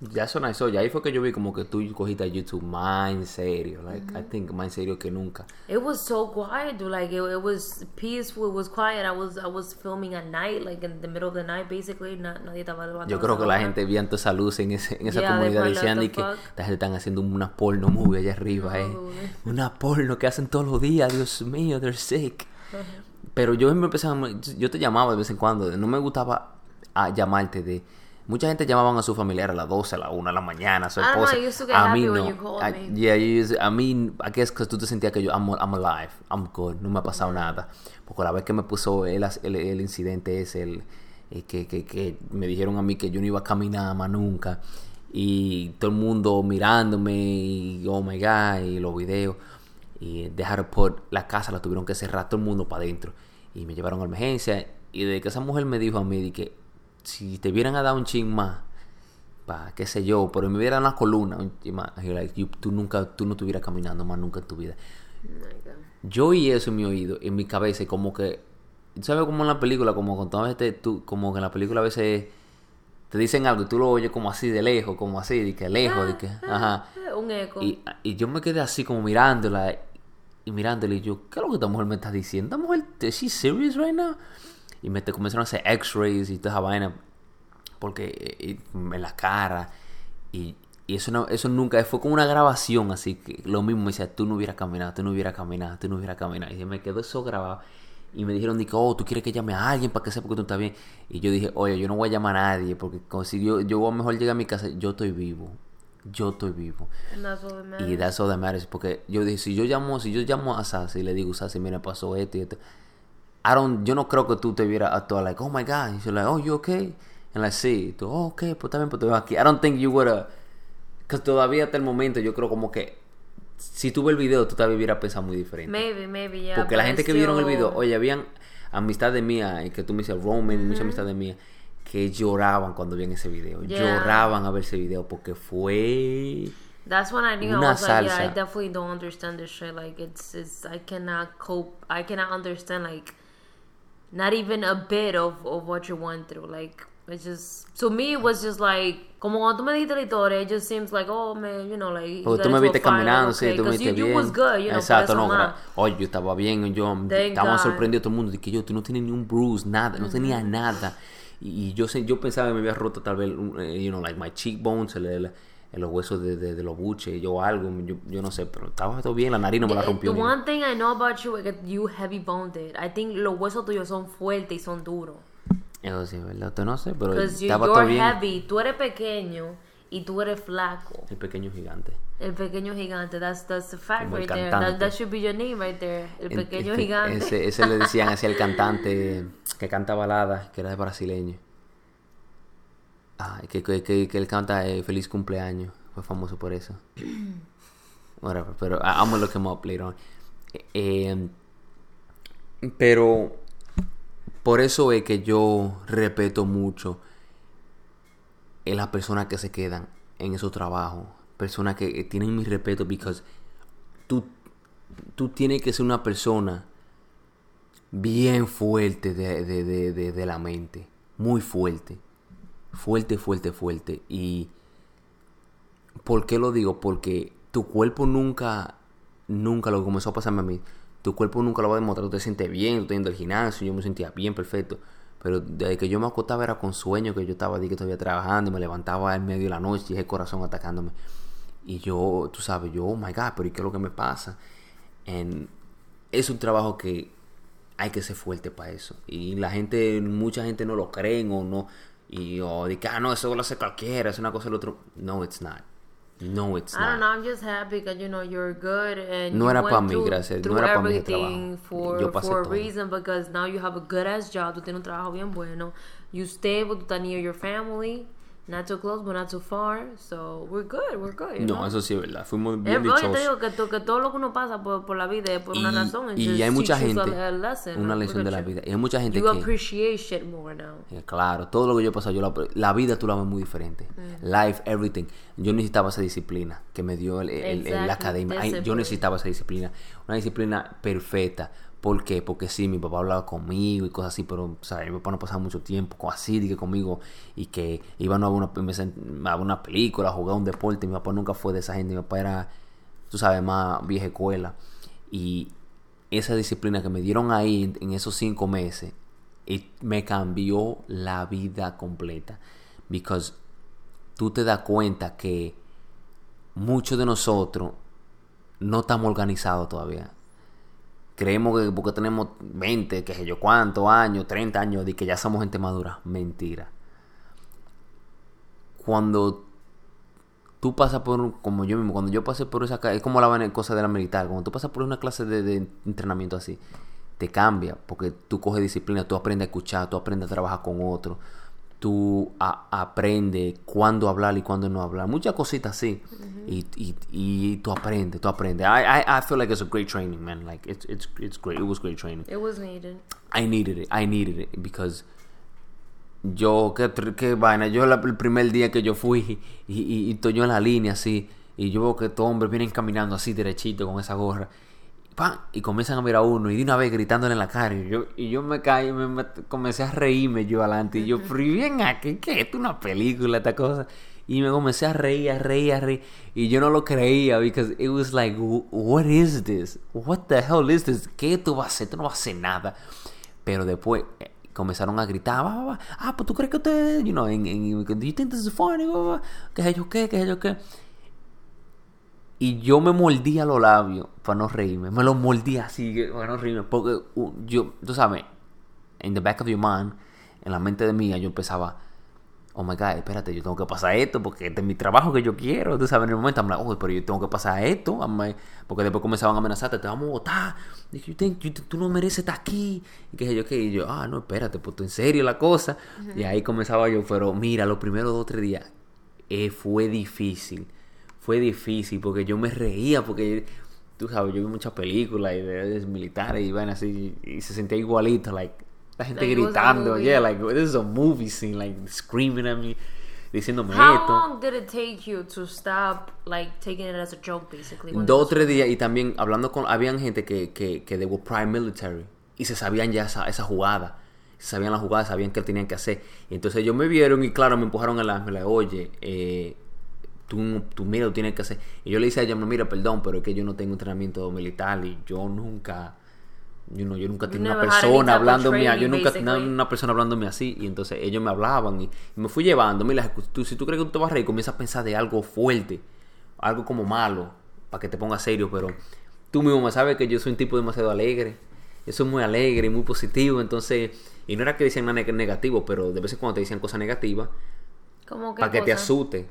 Ya no eso, ya ahí fue que yo vi como que tú cogiste a YouTube más en serio, like I think más en serio que nunca. It was so quiet, dude. Like it, it was peaceful. It was quiet. I was I was filming at night, like in the middle of the night, basically. Na, nadie estaba levantando. Yo creo que la esa gente toda esa luz en, ese, en esa Yeah, comunidad diciendo y "What que esta gente están haciendo una porno movie allá arriba, eh. dude. Una porno que hacen todos los días, Dios mío, they're sick. Pero yo me empezaba, yo te llamaba de vez en cuando, no me gustaba a llamarte de... Mucha gente llamaban a su familiar a las 12, a la 1 de la mañana, a su I know, esposa. I a mí no. I- yeah, you used- a mí, I guess que tú te sentías que yo, I'm, I'm alive, I'm good, no me ha pasado nada. Porque la vez que me puso el, el, el incidente es el, eh, que, que, que me dijeron a mí que yo no iba a caminar más nunca. Y todo el mundo mirándome, y oh my god, y los videos. Y dejaron por la casa, la tuvieron que cerrar todo el mundo para adentro. Y me llevaron a emergencia. Y de que esa mujer me dijo a mí de que si te hubieran dado un ching más, pa, qué sé yo, pero me hubieran una columna, un chin más, like, you- tú nunca, tú no estuvieras caminando más nunca en tu vida. Oh. Yo oí eso en mi oído, en mi cabeza, y como que, ¿sabes como en la película? Como con todas veces, tú, como que en la película a veces te dicen algo y tú lo oyes como así de lejos, como así, de que lejos, de que, ajá. Eh, Un eco. Y, y yo me quedé así como mirándola y mirándola y yo, ¿qué es lo que esta mujer me está diciendo? ¿Esta mujer, is she serious right now? Y me te comenzaron a hacer x-rays y toda esa vaina porque eh, en la cara y, y eso no, eso nunca fue como una grabación así que lo mismo me decía tú no hubieras caminado tú no hubieras caminado tú no hubieras caminado y se me quedó eso grabado y me dijeron que oh tú quieres que llame a alguien para que sepa que tú estás bien y yo dije oye yo no voy a llamar a nadie porque si yo yo a lo mejor llegar a mi casa yo estoy vivo yo estoy vivo And that's y that's all that matters. Porque yo dije, si yo llamo, si yo llamo a Sassy y le digo, Sassy, mira, pasó esto y esto. I don't, yo no creo que tú te vieras actuar like, oh my God. Y yo like, oh, you okay? And like, sí. Tú, oh, okay, pues también, pues te veo aquí. I don't think you would have... Que todavía hasta el momento yo creo como que... Si tú ves el video, tú todavía hubieras pensado muy diferente. Maybe, maybe, yeah. Porque la I gente que vieron el video, oye, habían amistades mías, y que tú me dices Roman, muchas amistades mías, que lloraban cuando vieron ese video. Yeah. Lloraban a ver ese video porque fue... That's when I knew I Una was like, yeah, I salsa. definitely don't understand this shit. Like, it's, it's, I cannot cope. I cannot understand like, not even a bit of, of what you went through. Like, it's just to me, it was just like, como cuando tú me dijiste la historia, it just seems like, oh man, you know, like. Porque tú me viste caminando, sí, tú me viste you, bien. you was good, you know. Exacto, no, gra- Oye, yo estaba bien, yo estaba sorprendido todo el mundo de que yo, tú no tienes ni un bruise, nada, no tenía nada. Y, yo yo pensaba que me había roto tal vez, eh, you know, like my cheekbones, el, el- el- los huesos de, de, de los buches, yo algo, yo, yo no sé, pero estaba todo bien, la nariz no me la The, rompió. the one thing I know about you is that you heavy boned. I think los huesos tuyos son fuertes y son duros. Eso sí, ¿verdad? Tú no sé, pero estaba you're todo bien. heavy. Tú eres pequeño y tú eres flaco. El pequeño gigante. El pequeño gigante. That's that's the fact Como el right there. That, that should be your name right there. El El- pequeño el pe- gigante. Ese, ese le decían así al [LAUGHS] cantante que canta baladas, que era de brasileño. Ah, que, que, que, que él canta eh, Feliz cumpleaños. Fue famoso por eso. [CLEARS THROAT] Whatever, pero I'm gonna look him up later on. Eh, pero por eso es que yo respeto mucho en las personas que se quedan en esos trabajos. Personas que eh, tienen mi respeto because tú, tú tienes que ser una persona bien fuerte de, de, de, de la mente. Muy fuerte. Fuerte, fuerte, fuerte. Y ¿por qué lo digo? Porque tu cuerpo nunca, nunca lo que comenzó a pasarme a mí. Tu cuerpo nunca lo va a demostrar. Tú te sientes bien, tú estás yendo gimnasio, yo me sentía bien, perfecto. Pero desde que yo me acostaba era con sueño, que yo estaba que todavía trabajando y me levantaba en medio de la noche y el corazón atacándome. Y yo, tú sabes, yo, oh my God, pero ¿y qué es lo que me pasa? Es un trabajo que hay que ser fuerte para eso. Y la gente, mucha gente no lo creen o no. Y o de que, ah, no, eso lo hace cualquiera, es una cosa del otro. No, it's not. No, it's I don't not. know. I'm just happy because you know you're good and No era went pa' mí, gracias. No era pa' mí trabajo. for Yo pasé for a todo. reason because now you have a good ass job. Tú tienes un trabajo bien bueno. You stable. Tú estás near your family. Not too close, but not too far. So we're good. We're good. No, know? eso sí es verdad. Fuimos bien verdad, yo te dichosos. digo que, to- que todo lo que uno pasa por, por la vida es por una Y- razón. It y hay mucha gente- lesson, Una lección de la vida. Y hay mucha gente You que... appreciate shit more now. Eh, Claro, todo lo que yo he pasado, yo la, la vida tú la ves muy diferente. Life, everything. Yo necesitaba esa disciplina que me dio el, el- el- la academia. Ay, yo necesitaba esa disciplina. Una disciplina perfecta. ¿Por qué? Porque sí, mi papá hablaba conmigo y cosas así, pero ¿sabes? mi papá no pasaba mucho tiempo así, que conmigo, y que iban a una, a una película, a un deporte. Mi papá nunca fue de esa gente. Mi papá era, tú sabes, más vieja escuela. Y esa disciplina que me dieron ahí en, en esos cinco meses it- me cambió la vida completa. Because tú te das cuenta que muchos de nosotros no estamos organizados todavía. Creemos que porque tenemos 20, que sé yo cuántos años, 30 años, de que ya somos gente madura. Mentira. Cuando tú pasas por, como yo mismo, cuando yo pasé por esa, es como la cosa de la militar, cuando tú pasas por una clase de, de entrenamiento así, te cambia, porque tú coges disciplina, tú aprendes a escuchar, tú aprendes a trabajar con otros, tú aprendes cuándo hablar y cuándo no hablar, muchas cositas así, y, y, y tú aprendes, tú aprendes. I, I, I feel like it's a great training, man, like it's, it's, it's great, it was great training. It was needed. I needed it, I needed it because yo, qué, qué vaina, yo la- el primer día que yo fui y, y, yo en la línea así, y yo veo que estos hombres vienen caminando así derechito con esa gorra, y comienzan a mirar a uno y de una vez gritándole en la cara, y yo, y yo me caí, me, me- comencé a reírme yo adelante, y yo, pero ¿y bien aquí, ¿qué? ¿Esto es una película, esta cosa? Y me comencé a reír, a reír, a reír. Y yo no lo creía, because it was like, "Wh- what is this? What the hell is this? ¿Qué tú vas a hacer? Tú no vas a hacer nada. Pero después eh, comenzaron a gritar, "Va, va, va. ah, pues tú crees que usted, you know, en, en, do you think this is funny? ¿Qué sé yo qué? ¿Qué sé yo qué? Y yo me mordía los labios para no reírme. Me los mordía así que- para no reírme. Porque uh, yo, tú sabes, en the back of your mind, en la mente de mía, yo empezaba, oh my god, espérate, yo tengo que pasar esto porque este es mi trabajo que yo quiero. Tú sabes, en el momento, I'm like, oh, pero yo tengo que pasar esto. Porque después comenzaban a amenazarte, te vamos a votar. Dije, you think, you- tú no mereces estar aquí. Y que yo, qué. Y yo, ah, no, espérate, pues tú en serio la cosa. Y ahí comenzaba yo, pero mira, los primeros dos o tres días eh, fue difícil. Fue difícil porque yo me reía porque tú sabes, yo vi muchas películas y de, militares y van así y se sentía igualito, like la gente Like a gritando, yeah, like this is a movie scene, like screaming at me, diciéndome How esto. long did it take you to stop, like, taking it as a joke, basically? Dos o tres días y también hablando con, habían gente que, que, que they were prime military y se sabían ya esa, esa jugada, sabían la jugada, sabían qué tenían que hacer. Y entonces ellos me vieron y claro, me empujaron el ángel, oye, eh, tú, tú mira, tú tienes que hacer. Y yo le dije a no, mira, perdón, pero es que yo no tengo entrenamiento militar y yo nunca, you know, yo nunca tenía una persona hablándome, yo training, nunca tenía una persona hablándome así. Y entonces ellos me hablaban y, y me fui llevando. Mira, tú, si tú crees que tú te vas a reír, comienza a pensar de algo fuerte, algo como malo, para que te pongas serio, pero tú mismo me sabes que yo soy un tipo demasiado alegre. Yo soy muy alegre y muy positivo, entonces, y no era que decían nada neg- negativo, pero de vez en cuando te decían cosas negativas, ¿Cómo qué para que te asuste.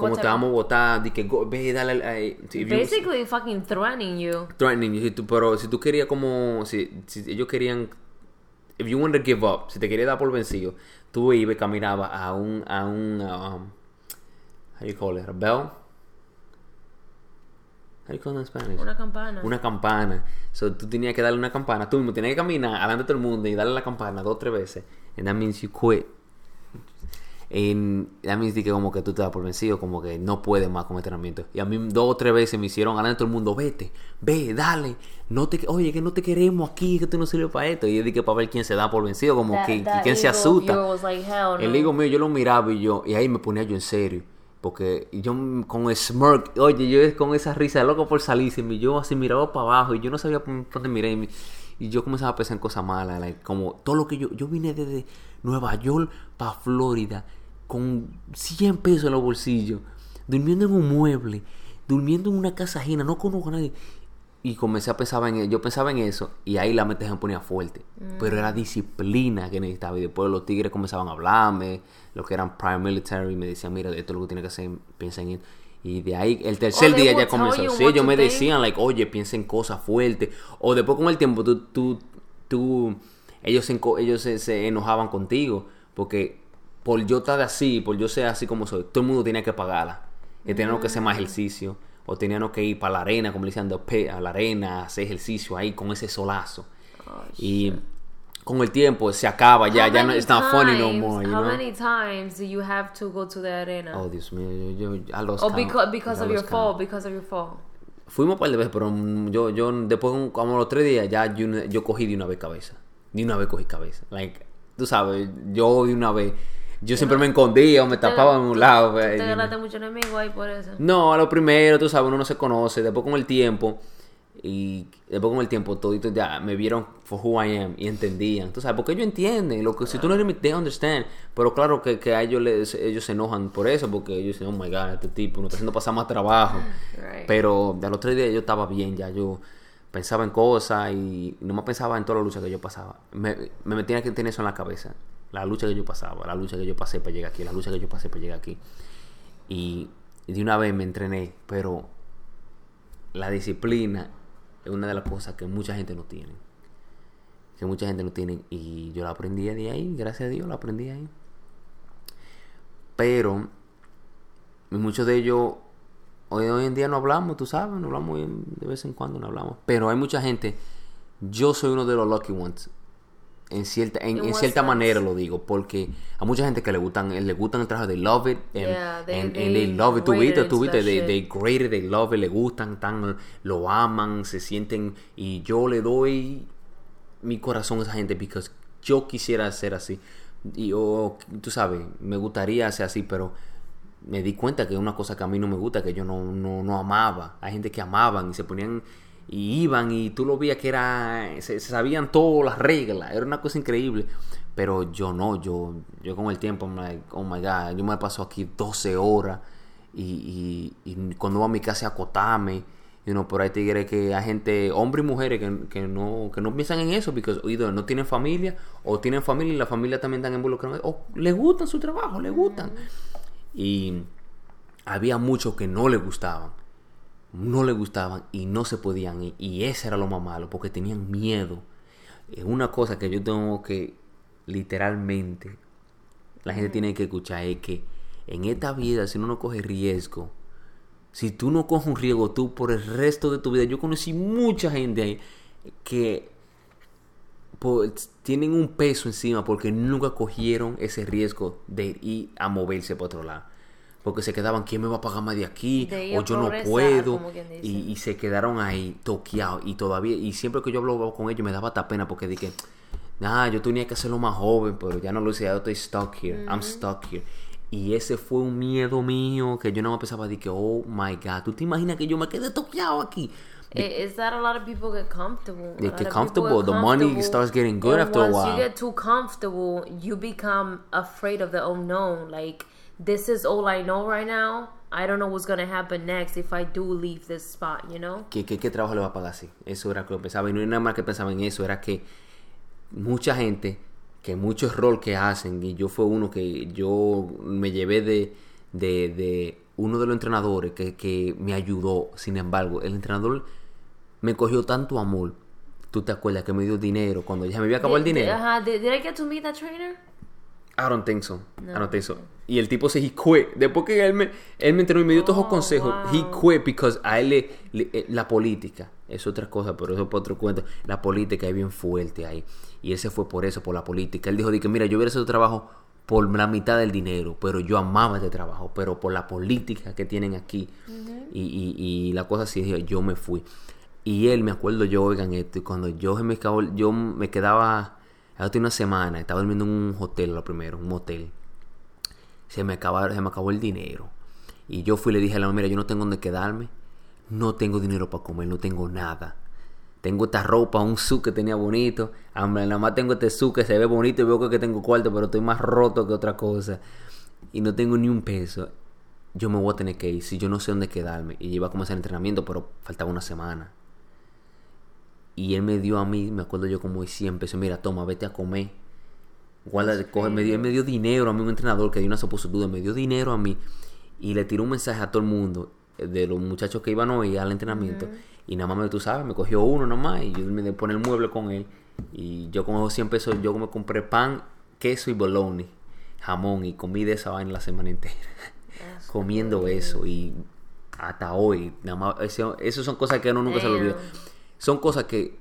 Como te vamos a votar, de que go- ve, dale, ay, si- if you- Basically, fucking threatening you. threatening you, si tú- pero si tú querías como, si, si ellos querían, if you wanted to give up, si te querías dar por vencido, tú ibas y caminabas a un, a un, um, how do you call it, a bell? How do you call it in Spanish? Una campana. Una campana. So, tú tenías que darle una campana. Tú mismo tenías que caminar adelante de todo el mundo y darle la campana dos o tres veces. And that means you quit. And that means que como que tú te das por vencido, como que no puedes más con entrenamiento. Y a mí dos o tres veces me hicieron de todo el mundo, vete, ve, dale. No te, oye, que no te queremos aquí, que tú no sirves para esto. Y yo dije para ver quién se da por vencido, como That- que that quién se ego asusta. like, hell El no. ego mío, yo lo miraba y yo, y ahí me ponía yo en serio. Porque yo con el smirk, oye, yo con esa risa loco por salirse, yo así miraba para abajo y yo no sabía por dónde miré. Y, yo comenzaba a pensar en cosas malas, like, como todo lo que yo, yo vine desde Nueva York para Florida con 100 pesos en los bolsillos, durmiendo en un mueble, durmiendo en una casa ajena, no conozco a nadie. Y comencé a pensar en yo pensaba en eso y ahí la mente se me ponía fuerte. Pero era disciplina que necesitaba. Y después los tigres comenzaban a hablarme, los que eran prime military, me decían, mira, esto es lo que tienes que hacer, piensa en esto. Y de ahí, el tercer día ya comenzó. Sí, ellos me decían, like, oye, piensa en cosas fuertes. O después con el tiempo, tú, tú, tú, ellos, se, ellos se, se enojaban contigo. Porque por yo estar así, por yo ser así como soy, todo el mundo tenía que pagarla. Que teníamos que hacer Mm. más ejercicio. O teníamos que ir para la arena, como le pit, a la arena, a hacer ejercicio ahí con ese solazo. Oh, y con el tiempo se acaba, ya, How ya no, it's not funny no more, you How know? many times do you have to go to the arena? Oh, Dios mío, yo, yo, I lost oh, count. because because of your lost fall, count. because of your fall. Fuimos un par de veces, pero mm, yo, yo después, como los tres días, ya yo, yo cogí de una vez cabeza. De una vez cogí cabeza. Like, tú sabes, yo de una vez, yo siempre me escondía o me tapaba en un lado. Te y- ganaste mucho enemigo ahí por eso. No, a lo primero, tú sabes, uno no se conoce. Después con el tiempo, y después con el tiempo, toditos ya me vieron for who I am y entendían. Tú sabes, porque ellos entienden. Lo que, si tú no eres, they understand. Pero claro que, que a ellos, les, ellos se enojan por eso, porque ellos dicen, oh my god, este tipo nos está haciendo pasar más trabajo. [LAUGHS] Right. Pero a los tres días yo estaba bien, ya yo pensaba en cosas y no más pensaba en toda la lucha que yo pasaba. Me, me metía que tener eso en la cabeza. La lucha que yo pasaba, la lucha que yo pasé para llegar aquí, la lucha que yo pasé para llegar aquí. Y, de una vez me entrené, pero la disciplina es una de las cosas que mucha gente no tiene. Que mucha gente no tiene. Y yo la aprendí de ahí, gracias a Dios la aprendí ahí. Pero muchos de ellos hoy, hoy en día no hablamos, tú sabes, no hablamos de vez en cuando, no hablamos. Pero hay mucha gente, yo soy uno de los lucky ones. En cierta, en, cierta sense? manera lo digo, porque a mucha gente que le gustan, le gustan el trabajo, they love it, and, Yeah, they- and- and they they love it, tú viste, tú viste, they, shit. they great it, they love it, le gustan, tan, lo aman, se sienten, y yo le doy mi corazón a esa gente, porque yo quisiera ser así, y yo, tú sabes, me gustaría ser así, pero me di cuenta que es una cosa que a mí no me gusta, que yo no, no, no amaba. Hay gente que amaban y se ponían y iban y tú lo veías que era, se, se sabían todas las reglas, era una cosa increíble. Pero yo no, yo, yo con el tiempo, I'm like, oh my god, yo me paso aquí 12 horas y, y, y cuando voy a mi casa a acotarme, you know, por ahí tigres que hay gente, hombres y mujeres que, que no, que no piensan en eso, porque either no tienen familia o tienen familia y la familia también están involucrados, o les gustan su trabajo, les gustan. Y había muchos que no les gustaban. No les gustaban y no se podían ir. Y ese era lo más malo, porque tenían miedo. Es una cosa que yo tengo que, literalmente, la gente tiene que escuchar, es que en esta vida, si uno no coge riesgo, si tú no coges un riesgo, tú por el resto de tu vida, yo conocí mucha gente ahí que pues, tienen un peso encima porque nunca cogieron ese riesgo de ir a moverse para otro lado. Porque se quedaban, ¿quién me va a pagar más de aquí? De o a yo no puedo. Y, y se quedaron ahí toqueados. Y todavía, y siempre que yo hablaba con ellos me daba hasta pena porque dije, nah, yo tenía que hacerlo más joven, pero ya no lo hice, ya estoy stuck here. I'm stuck here. Y ese fue un miedo mío que yo no me pensaba de que, oh my god, ¿tú te imaginas que yo me quedé toqueado aquí? I- Is that a lot of people get comfortable? They A lot get people comfortable. The money starts getting good and after a once while. you get too comfortable, you become afraid of the unknown. Like this is all I know right now. I don't know what's gonna happen next if I do leave this spot. You know? ¿Qué, qué, qué trabajo le va a pagar así? Eso era lo que pensaba. Y no era nada más que pensaba en eso, era que mucha gente, que mucho error que hacen, y yo fue uno que yo me llevé de, de, de uno de los entrenadores que, que me ayudó. Sin embargo, el entrenador me cogió tanto amor. ¿Tú te acuerdas que me dio dinero cuando ya me había acabado el Did- dinero? uh-huh, did, did I get to meet that trainer? I don't think so. I don't think so. Y el tipo se he quit. Después que él me, él me entrenó y me dio todos los Oh, consejos, wow. he quit because a él le, le- eh, la política es otra cosa, pero eso es para otro cuento. La política es bien fuerte ahí. Y él se fue por eso, por la política. Él dijo, que mira, yo hubiera hecho trabajo por la mitad del dinero, pero yo amaba este trabajo, pero por la política que tienen aquí y, y- y la cosa así, yo me fui. Y él, me acuerdo yo, oigan esto, y cuando yo me, yo me quedaba, hace una semana, estaba durmiendo en un hotel, lo primero, un motel. Se me, acabó, se me acabó el dinero. Y yo fui y le dije a la mira, yo no tengo dónde quedarme, no tengo dinero para comer, no tengo nada. Tengo esta ropa, un suit que tenía bonito. Hombre, nada más tengo este suit que se ve bonito y veo que tengo cuarto, pero estoy más roto que otra cosa. Y no tengo ni un peso. Yo me voy a tener que ir si yo no sé dónde quedarme. Y iba a comenzar el entrenamiento, pero faltaba una semana. Y él me dio a mí, me acuerdo yo como 100 pesos. Mira, toma, vete a comer. Guarda, coge, me dio, él me dio dinero a mí, un entrenador que dio una supositura, me dio dinero a mí. y le tiró un mensaje a todo el mundo eh, de los muchachos que iban hoy al entrenamiento. Y nada más, me- tú sabes, me cogió uno nomás y yo me pone el mueble con él. Y yo con 100 pesos, yo me compré pan, queso y bologna, jamón y comí de esa vaina la semana entera. [LAUGHS] Comiendo eso y hasta hoy, nada más, eso, eso son cosas que uno nunca se le olvida. Son cosas que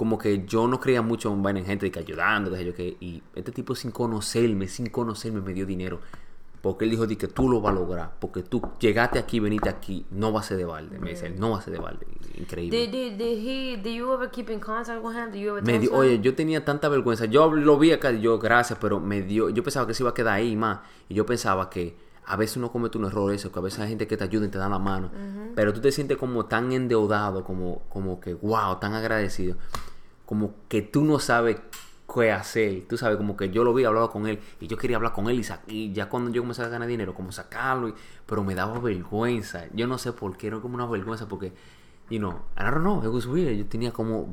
como que yo no creía mucho en vaina en gente de que ayudando, que. Y este tipo sin conocerme, sin conocerme, me dio dinero. Porque él dijo di que tú lo vas a lograr. Porque tú llegaste aquí, veniste aquí, no va a ser de balde. Me dice, él, no va a ser de balde. Increíble. Did, did, did he, did you ever keep in contact with him? Did you ever Me dio- oye, yo tenía tanta vergüenza. Yo lo vi acá, y yo, gracias, pero me dio. Yo pensaba que se iba a quedar ahí más. Y yo pensaba que a veces uno comete un error eso, que a veces hay gente que te ayuda y te da la mano. Pero tú te sientes como tan endeudado, como, como que, wow, tan agradecido. Como que tú no sabes qué hacer. Tú sabes, como que yo lo vi, hablaba con él. Y yo quería hablar con él. Y, y ya cuando yo comencé a ganar dinero, como sacarlo. pero me daba vergüenza. Yo no sé por qué, era como una vergüenza. Porque, you know, I don't know, it was weird. Yo tenía como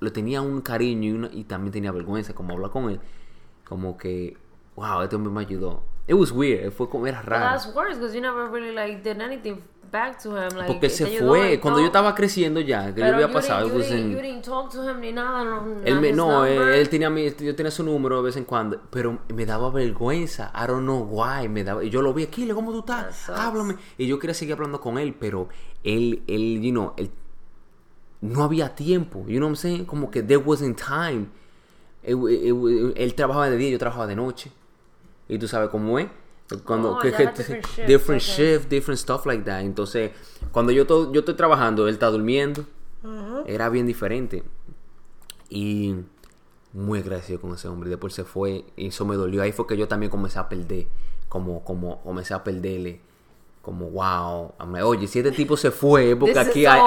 le tenía un cariño y, una- y también tenía vergüenza como hablar con él como que wow este hombre me ayudó. It was weird fue como era raro. That's worse because you never really like did anything back to him. Like, porque él se fue. cuando yo estaba creciendo ya que yo había pasado you didn't- you didn't talk to him ni nada. No, él me, no él, él tenía mi, yo tenía su número de vez en cuando pero me daba vergüenza. I don't know why me daba y yo lo vi aquí ¿cómo tú estás? háblame y yo quería seguir hablando con él pero él él you know él no había tiempo you know what I'm saying como que there wasn't time. It- it- él trabajaba de día yo trabajaba de noche y tú sabes cómo es. Cuando Oh, que, que- different shifts, different okay. shift different stuff like that. Entonces cuando yo to- yo estoy trabajando él está durmiendo. Era bien diferente. Y muy agradecido con ese hombre. Después se fue y eso me dolió. Ahí fue que yo también comencé a perder como como comencé a perderle como wow. I'm like, oye si este tipo se fue porque This is aquí hay,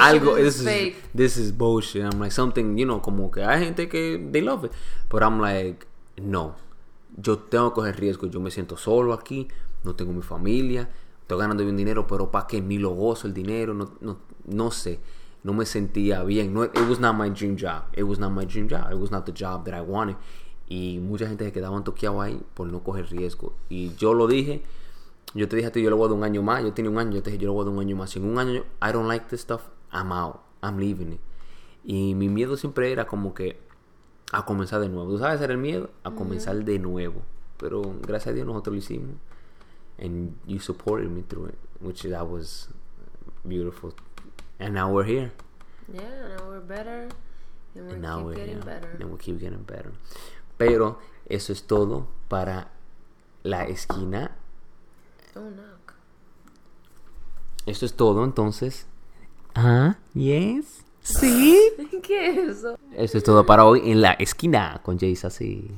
algo this is this is, fake. this is bullshit. I'm like something you know como que hay gente que they love it. But I'm like no yo tengo que coger riesgo yo me siento solo aquí no tengo mi familia estoy ganando bien dinero pero para qué ni lo gozo el dinero no, no, no sé no me sentía bien it was not my dream job it was not my dream job it was not the job that I wanted y mucha gente se quedaban toqueados ahí por no coger riesgo y yo lo dije yo te dije a ti, yo le voy a dar un año más. Yo tenía un año, yo te dije, yo le voy a dar un año más. Si un año I don't like this stuff, I'm out. I'm leaving it. Y mi miedo siempre era como que a comenzar de nuevo. ¿Tú sabes era el miedo? A comenzar de nuevo. Pero gracias a Dios nosotros lo hicimos. And you supported me through it, which that was beautiful. And now we're here. Yeah, now we're better. And we And now keep we're getting here. better. And we keep getting better. Pero eso es todo para la esquina Don't knock. Esto es todo, entonces. Ah, yes. Sí. [LAUGHS] ¿Qué es eso? Esto es todo para hoy en la esquina con Jay así.